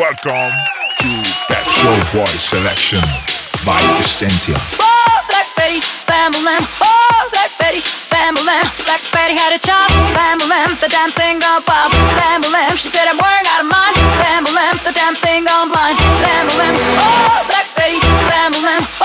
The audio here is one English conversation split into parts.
Welcome to that Show Boy Selection by Essentia. Oh, Black Betty, Bam Lamb. Oh, Black Betty, Bam Lamb. Black Betty had a chop. Bam Lamb, the damn thing gone pop. Bam Lamb, she said I'm wearing out of mind. Bam Lamb, the damn thing gone blind. Bam Lamb. Oh, Black Betty, Bam Lamb.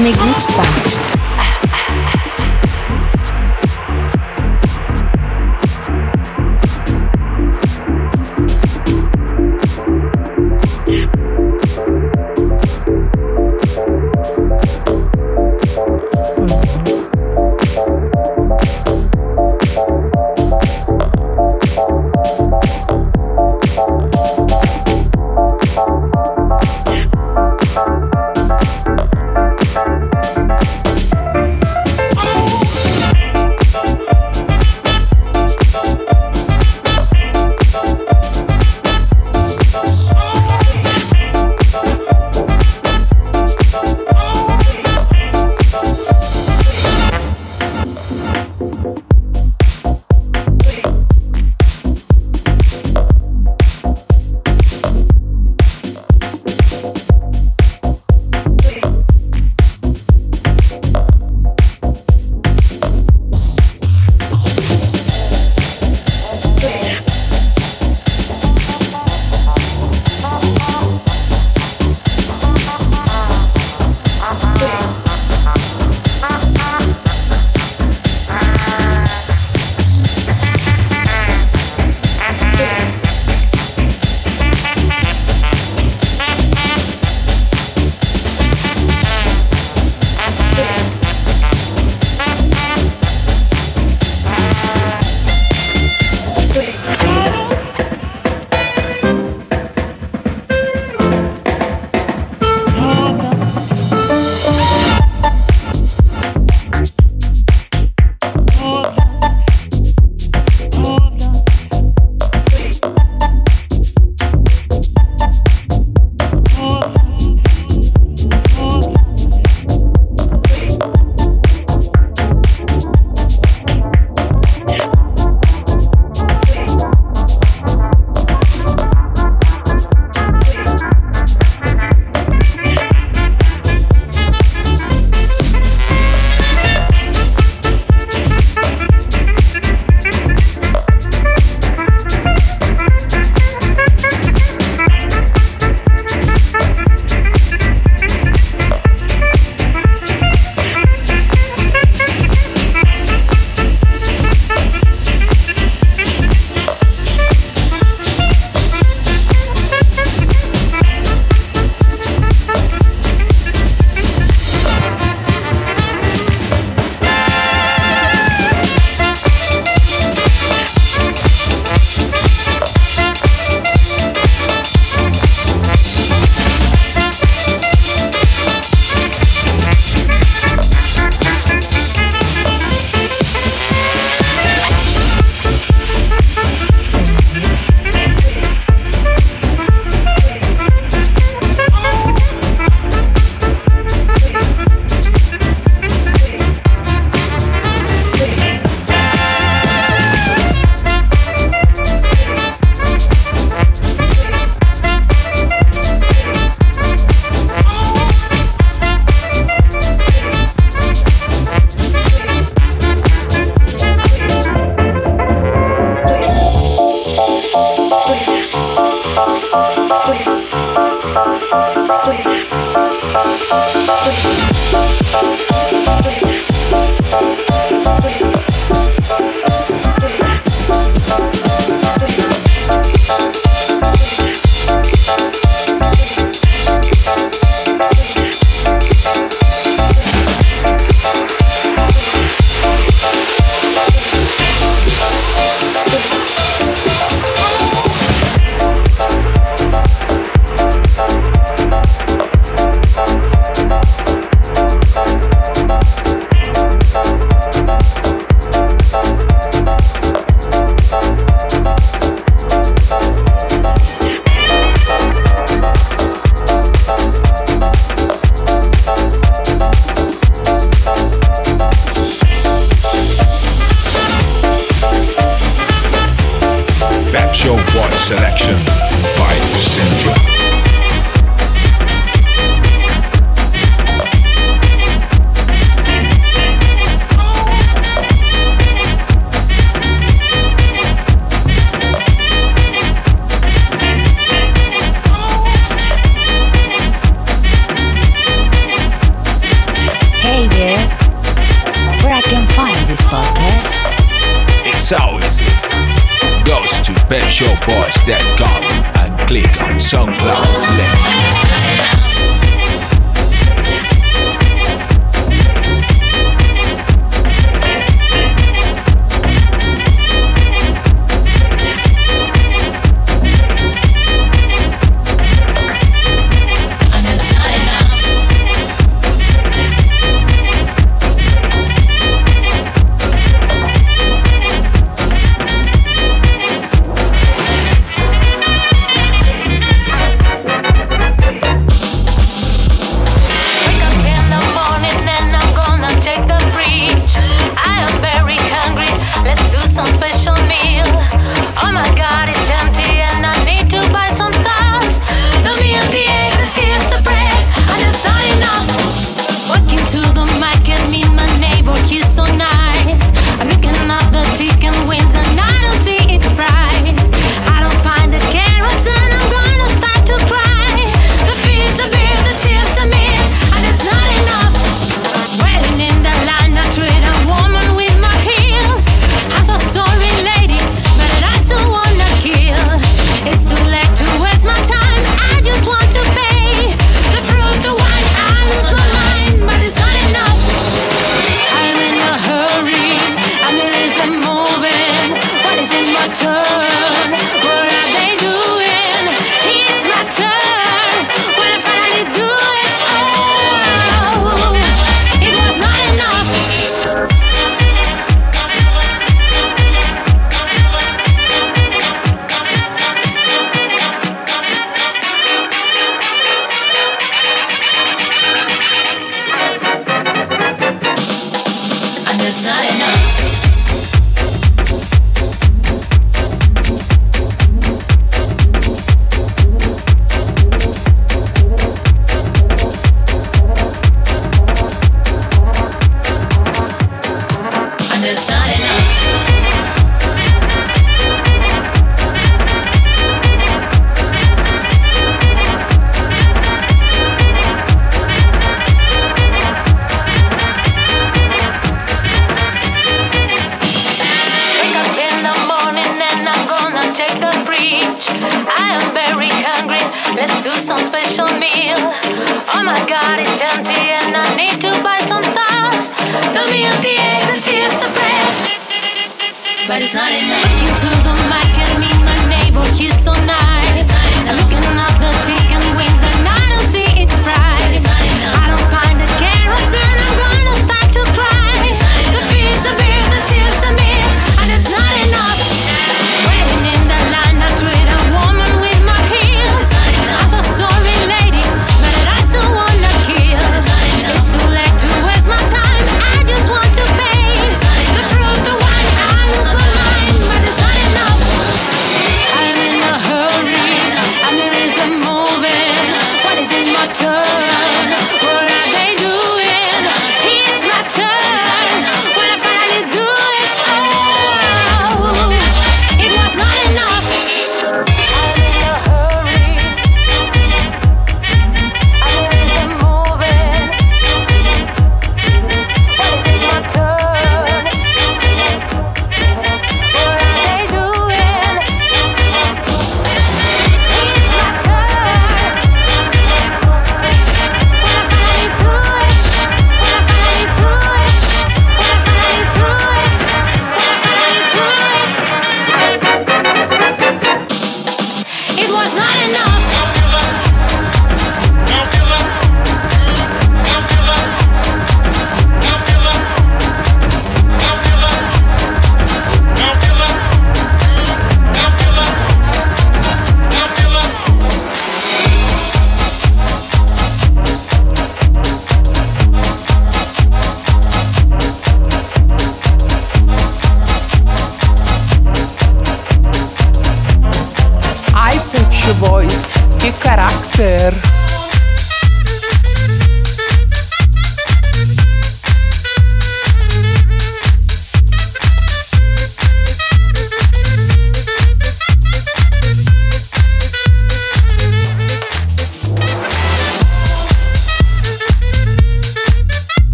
Me gusta.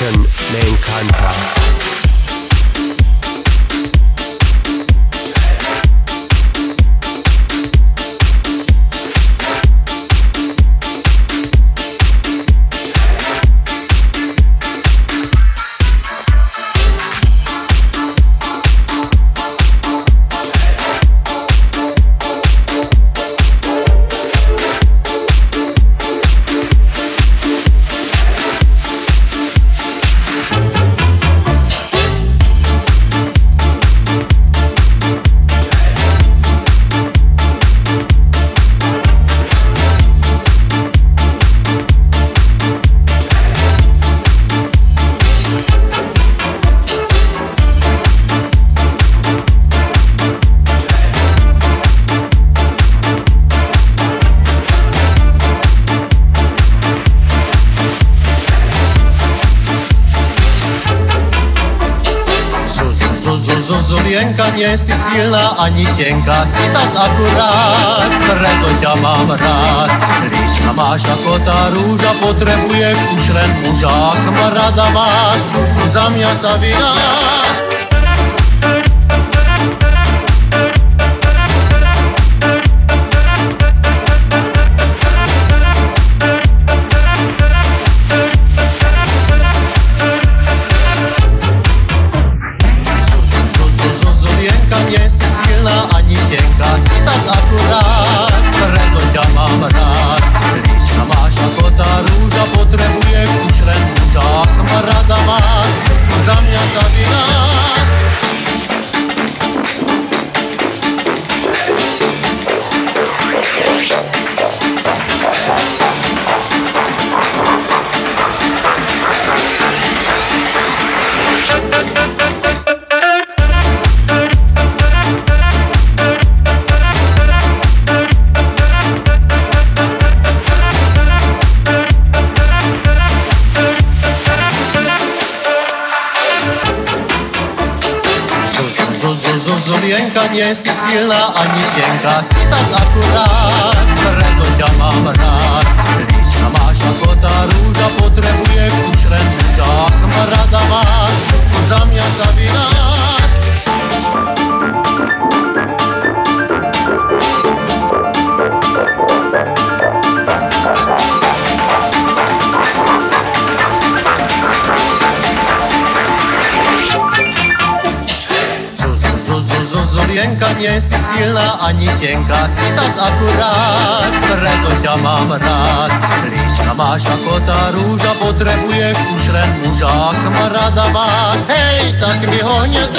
Mankind. Malinká si tak akurát, preto ťa mám rád. Líčka máš ako ta rúža, potrebuješ už len muža, kamaráda mať. Za mňa sa vydá Podcast. děnka si tak akurát, preto tě mám rád. Líčka máš jako ta růža, potřebuješ už len muža, kamaráda má. hej, tak mi ho hněd.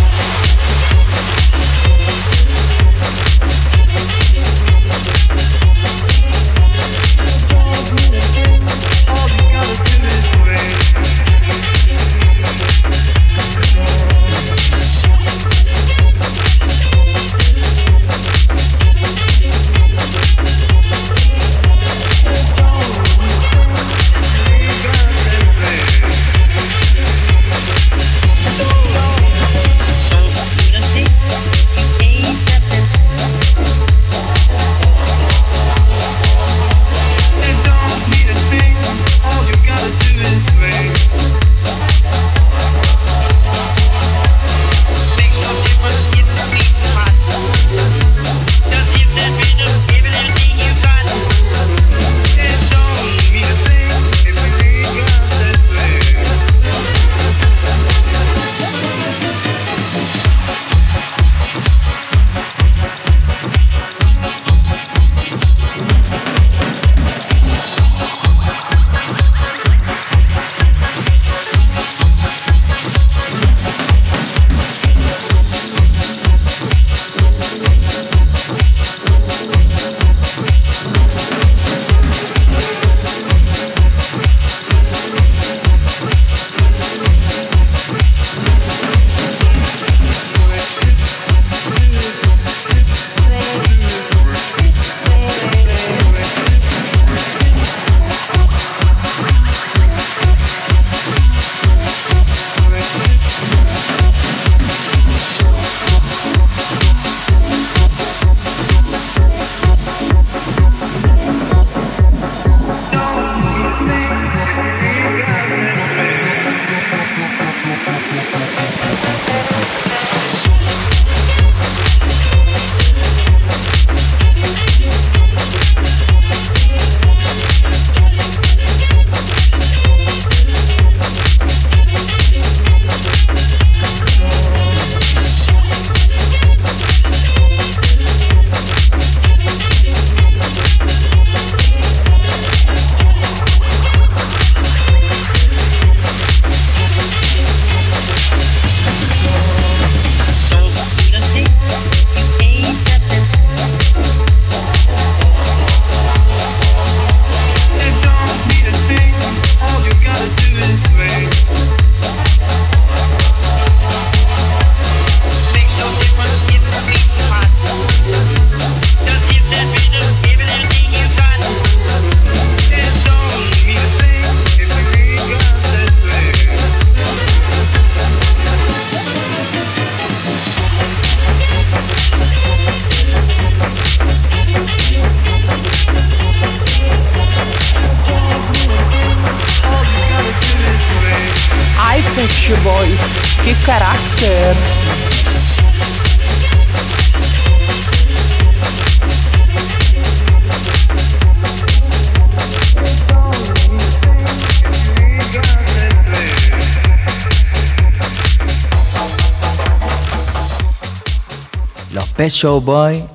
Show Boy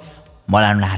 molan harta.